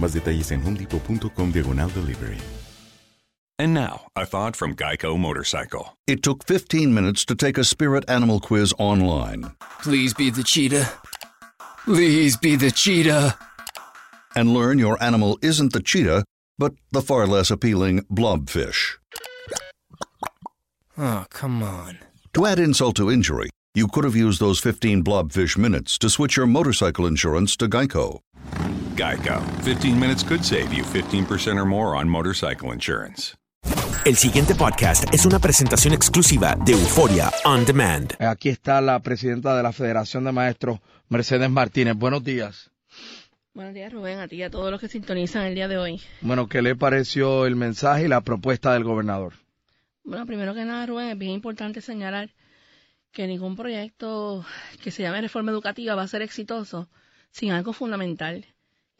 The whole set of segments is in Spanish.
Más detalles en homedepot.com diagonal delivery. And now, a thought from Geico Motorcycle. It took 15 minutes to take a spirit animal quiz online. Please be the cheetah. Please be the cheetah. And learn your animal isn't the cheetah, but the far less appealing blobfish. Oh, come on. To add insult to injury, you could have used those 15 blobfish minutes to switch your motorcycle insurance to Geico. Geico. 15 minutes could save you 15% or more on motorcycle insurance. El siguiente podcast es una presentación exclusiva de Euforia On Demand. Aquí está la presidenta de la Federación de Maestros, Mercedes Martínez. Buenos días. Buenos días, Rubén, a ti y a todos los que sintonizan el día de hoy. Bueno, ¿qué le pareció el mensaje y la propuesta del gobernador? Bueno, primero que nada, Rubén, es bien importante señalar que ningún proyecto que se llame reforma educativa va a ser exitoso sin algo fundamental.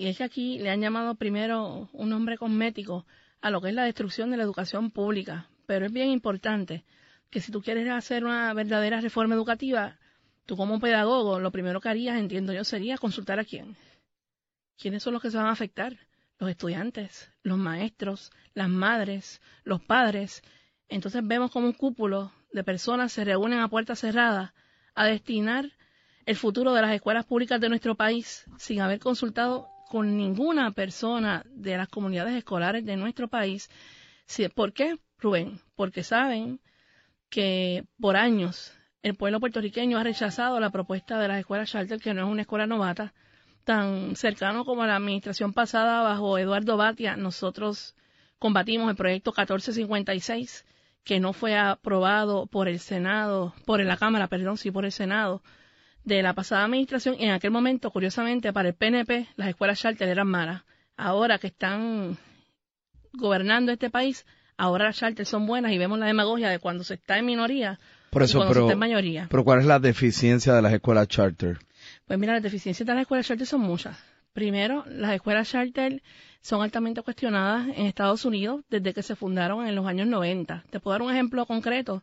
Y es que aquí le han llamado primero un nombre cosmético a lo que es la destrucción de la educación pública. Pero es bien importante que si tú quieres hacer una verdadera reforma educativa, tú como pedagogo, lo primero que harías, entiendo yo, sería consultar a quién. ¿Quiénes son los que se van a afectar? Los estudiantes, los maestros, las madres, los padres. Entonces vemos como un cúpulo de personas se reúnen a puertas cerradas a destinar el futuro de las escuelas públicas de nuestro país sin haber consultado con ninguna persona de las comunidades escolares de nuestro país. ¿Por qué, Rubén? Porque saben que por años el pueblo puertorriqueño ha rechazado la propuesta de las escuelas charter, que no es una escuela novata, tan cercano como la administración pasada bajo Eduardo Batia, nosotros combatimos el proyecto 1456, que no fue aprobado por el Senado, por la Cámara, perdón, sí por el Senado, de la pasada administración. En aquel momento, curiosamente, para el PNP, las escuelas charter eran malas. Ahora que están gobernando este país, ahora las charter son buenas y vemos la demagogia de cuando se está en minoría Por eso, y cuando pero, se está en mayoría. pero ¿cuál es la deficiencia de las escuelas charter? Pues mira, las deficiencias de las escuelas charter son muchas. Primero, las escuelas charter son altamente cuestionadas en Estados Unidos desde que se fundaron en los años 90. Te puedo dar un ejemplo concreto.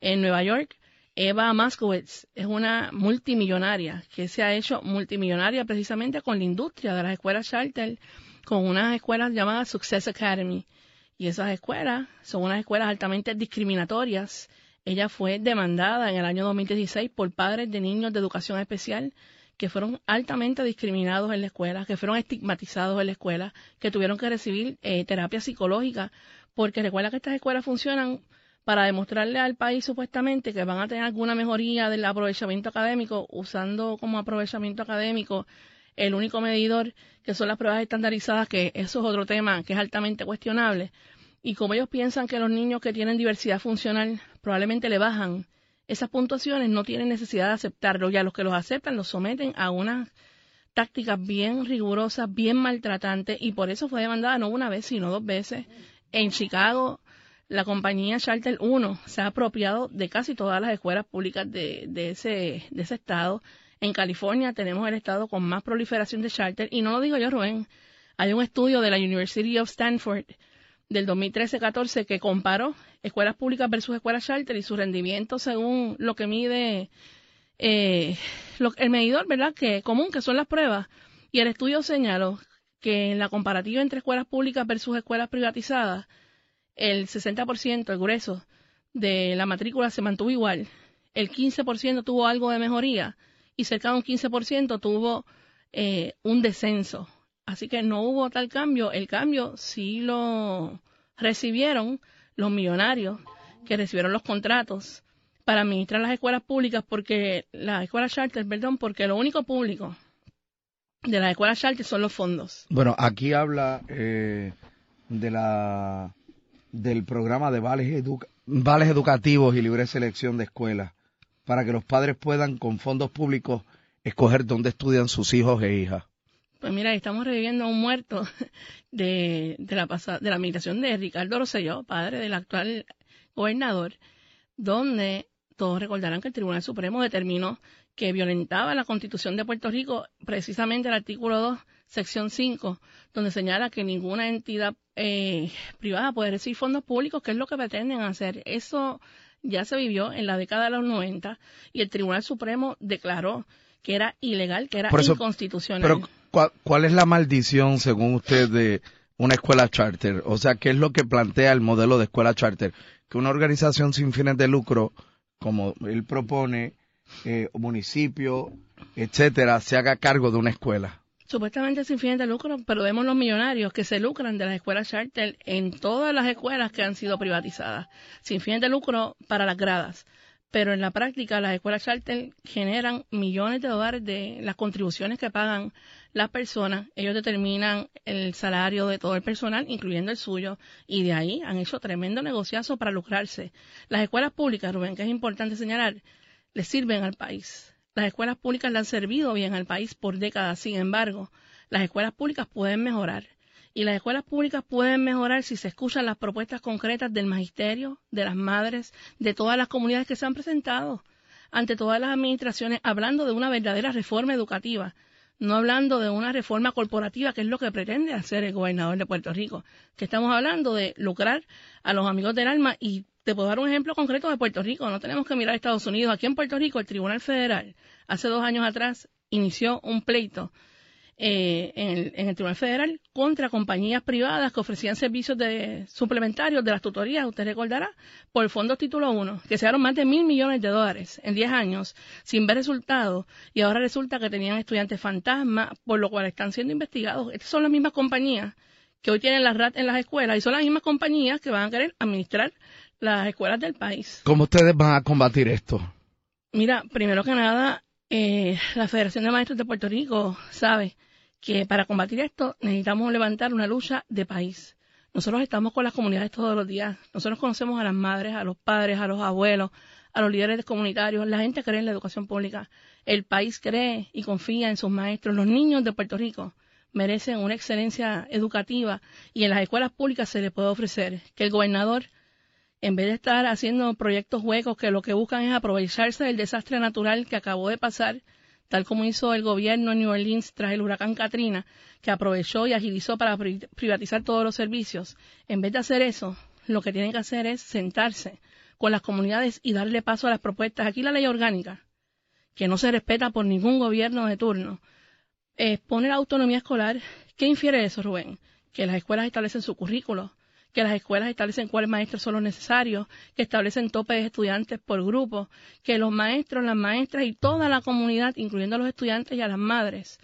En Nueva York, Eva Moskowitz es una multimillonaria que se ha hecho multimillonaria precisamente con la industria de las escuelas charter, con unas escuelas llamadas Success Academy. Y esas escuelas son unas escuelas altamente discriminatorias. Ella fue demandada en el año 2016 por padres de niños de educación especial que fueron altamente discriminados en la escuela, que fueron estigmatizados en la escuela, que tuvieron que recibir eh, terapia psicológica, porque recuerda que estas escuelas funcionan para demostrarle al país supuestamente que van a tener alguna mejoría del aprovechamiento académico, usando como aprovechamiento académico el único medidor que son las pruebas estandarizadas, que eso es otro tema que es altamente cuestionable. Y como ellos piensan que los niños que tienen diversidad funcional probablemente le bajan esas puntuaciones, no tienen necesidad de aceptarlo. Y a los que los aceptan los someten a unas tácticas bien rigurosas, bien maltratantes, y por eso fue demandada no una vez, sino dos veces. En Chicago, la compañía Charter 1 se ha apropiado de casi todas las escuelas públicas de, de, ese, de ese estado. En California tenemos el estado con más proliferación de charter, y no lo digo yo, Rubén. Hay un estudio de la University of Stanford del 2013-14 que comparó escuelas públicas versus escuelas charter y su rendimiento según lo que mide eh, lo, el medidor, ¿verdad? Que común, que son las pruebas. Y el estudio señaló que en la comparativa entre escuelas públicas versus escuelas privatizadas, el 60%, el grueso de la matrícula se mantuvo igual, el 15% tuvo algo de mejoría y cerca de un 15% tuvo eh, un descenso. Así que no hubo tal cambio. El cambio sí lo recibieron los millonarios que recibieron los contratos para administrar las escuelas públicas, porque las escuelas charter, perdón, porque lo único público de las escuelas charter son los fondos. Bueno, aquí habla eh, de la del programa de vales, educa vales educativos y libre selección de escuelas para que los padres puedan con fondos públicos escoger dónde estudian sus hijos e hijas. Pues mira, estamos reviviendo a un muerto de, de la pasada, de la administración de Ricardo Rosselló, padre del actual gobernador, donde todos recordarán que el Tribunal Supremo determinó que violentaba la Constitución de Puerto Rico, precisamente el artículo 2, sección 5, donde señala que ninguna entidad eh, privada puede recibir fondos públicos, que es lo que pretenden hacer. Eso ya se vivió en la década de los 90 y el Tribunal Supremo declaró que era ilegal, que era eso, inconstitucional. Pero, ¿cuál, ¿cuál es la maldición, según usted, de una escuela charter? O sea, ¿qué es lo que plantea el modelo de escuela charter? Que una organización sin fines de lucro, como él propone, eh, municipio, etcétera, se haga cargo de una escuela. Supuestamente sin fines de lucro, pero vemos los millonarios que se lucran de las escuelas charter en todas las escuelas que han sido privatizadas, sin fines de lucro para las gradas. Pero en la práctica las escuelas charter generan millones de dólares de las contribuciones que pagan las personas. Ellos determinan el salario de todo el personal, incluyendo el suyo, y de ahí han hecho tremendo negociazo para lucrarse. Las escuelas públicas, Rubén, que es importante señalar, le sirven al país. Las escuelas públicas le han servido bien al país por décadas. Sin embargo, las escuelas públicas pueden mejorar. Y las escuelas públicas pueden mejorar si se escuchan las propuestas concretas del magisterio, de las madres, de todas las comunidades que se han presentado ante todas las administraciones, hablando de una verdadera reforma educativa, no hablando de una reforma corporativa, que es lo que pretende hacer el gobernador de Puerto Rico, que estamos hablando de lucrar a los amigos del alma y te puedo dar un ejemplo concreto de Puerto Rico. No tenemos que mirar a Estados Unidos. Aquí en Puerto Rico, el Tribunal Federal, hace dos años atrás, inició un pleito eh, en, el, en, el, Tribunal Federal contra compañías privadas que ofrecían servicios de suplementarios de las tutorías, usted recordará, por fondos título 1, que se dieron más de mil millones de dólares en 10 años sin ver resultados y ahora resulta que tenían estudiantes fantasma, por lo cual están siendo investigados. Estas son las mismas compañías que hoy tienen las RAT en las escuelas y son las mismas compañías que van a querer administrar las escuelas del país. ¿Cómo ustedes van a combatir esto? Mira, primero que nada, Eh, la Federación de Maestros de Puerto Rico sabe que para combatir esto necesitamos levantar una lucha de país. Nosotros estamos con las comunidades todos los días. Nosotros conocemos a las madres, a los padres, a los abuelos, a los líderes comunitarios. La gente cree en la educación pública. El país cree y confía en sus maestros. Los niños de Puerto Rico merecen una excelencia educativa y en las escuelas públicas se les puede ofrecer que el gobernador, en vez de estar haciendo proyectos huecos que lo que buscan es aprovecharse del desastre natural que acabó de pasar, tal como hizo el gobierno en New Orleans tras el huracán Katrina, que aprovechó y agilizó para privatizar todos los servicios. En vez de hacer eso, lo que tienen que hacer es sentarse con las comunidades y darle paso a las propuestas. Aquí la ley orgánica, que no se respeta por ningún gobierno de turno, pone la autonomía escolar. ¿Qué infiere eso, Rubén? Que las escuelas establecen su currículo, que las escuelas establecen cuáles maestros son los necesarios, que establecen topes de estudiantes por grupo, que los maestros, las maestras y toda la comunidad, incluyendo a los estudiantes y a las madres,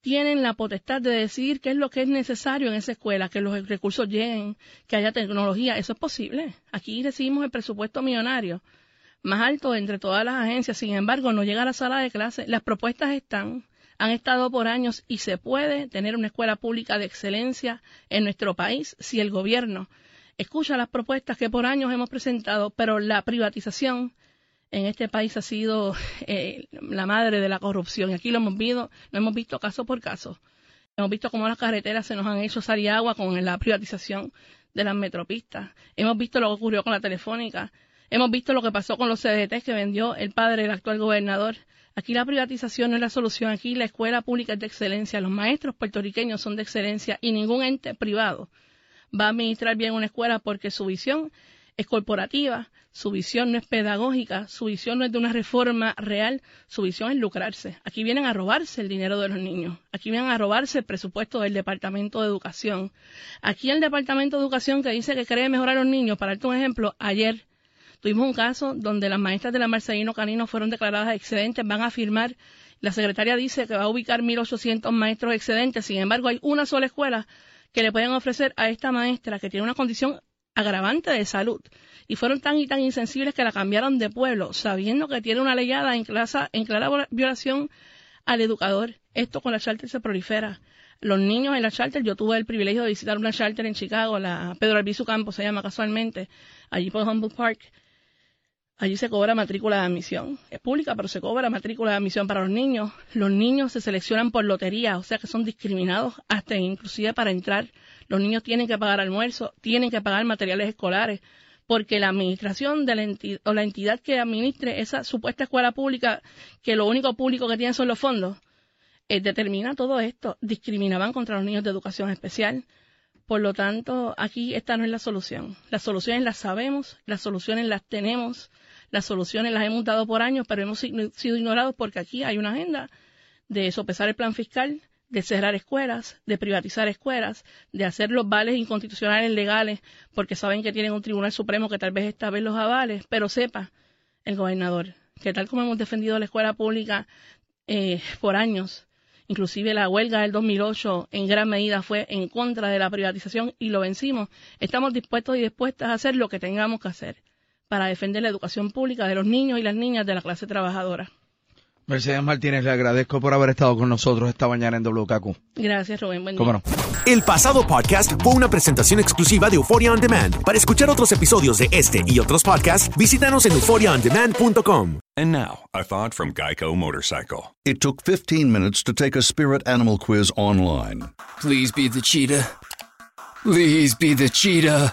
tienen la potestad de decidir qué es lo que es necesario en esa escuela, que los recursos lleguen, que haya tecnología. Eso es posible. Aquí recibimos el presupuesto millonario más alto entre todas las agencias. Sin embargo, no llega a la sala de clase. Las propuestas están, han estado por años y se puede tener una escuela pública de excelencia en nuestro país si el gobierno escucha las propuestas que por años hemos presentado, pero la privatización en este país ha sido eh, la madre de la corrupción. Y aquí lo hemos visto, lo hemos visto caso por caso. Hemos visto cómo las carreteras se nos han hecho salir agua con la privatización de las metropistas. Hemos visto lo que ocurrió con la telefónica. Hemos visto lo que pasó con los CDT que vendió el padre del actual gobernador Aquí la privatización no es la solución, aquí la escuela pública es de excelencia, los maestros puertorriqueños son de excelencia y ningún ente privado va a administrar bien una escuela porque su visión es corporativa, su visión no es pedagógica, su visión no es de una reforma real, su visión es lucrarse. Aquí vienen a robarse el dinero de los niños, aquí vienen a robarse el presupuesto del Departamento de Educación. Aquí el Departamento de Educación que dice que cree mejorar a los niños, para darte un ejemplo, ayer Tuvimos un caso donde las maestras de la Marcelino Canino fueron declaradas excedentes, van a firmar, la secretaria dice que va a ubicar 1.800 maestros excedentes, sin embargo hay una sola escuela que le pueden ofrecer a esta maestra que tiene una condición agravante de salud y fueron tan y tan insensibles que la cambiaron de pueblo, sabiendo que tiene una leyada en, en clara violación al educador. Esto con la charter se prolifera. Los niños en la charter, yo tuve el privilegio de visitar una charter en Chicago, la Pedro Albizu Campos se llama casualmente, allí por Humboldt Park, Allí se cobra matrícula de admisión. Es pública, pero se cobra matrícula de admisión para los niños. Los niños se seleccionan por lotería, o sea que son discriminados hasta inclusive para entrar. Los niños tienen que pagar almuerzo, tienen que pagar materiales escolares, porque la administración de la entidad, o la entidad que administre esa supuesta escuela pública, que lo único público que tienen son los fondos, eh, determina todo esto. Discriminaban contra los niños de educación especial. Por lo tanto, aquí esta no es la solución. Las soluciones las sabemos, las soluciones las tenemos las soluciones las hemos dado por años, pero hemos sido ignorados porque aquí hay una agenda de sopesar el plan fiscal, de cerrar escuelas, de privatizar escuelas, de hacer los vales inconstitucionales legales, porque saben que tienen un tribunal supremo que tal vez esta vez los avales, pero sepa el gobernador que tal como hemos defendido la escuela pública eh, por años, inclusive la huelga del 2008 en gran medida fue en contra de la privatización y lo vencimos, estamos dispuestos y dispuestas a hacer lo que tengamos que hacer para defender la educación pública de los niños y las niñas de la clase trabajadora. Mercedes Martínez, le agradezco por haber estado con nosotros esta mañana en WKQ. Gracias, Rubén. Buen ¿Cómo no? El pasado podcast fue una presentación exclusiva de Euphoria On Demand. Para escuchar otros episodios de este y otros podcasts, visítanos en euphoriaondemand.com. And now, a thought from Geico Motorcycle. It took 15 minutes to take a spirit animal quiz online. Please be the cheetah. Please be the cheetah.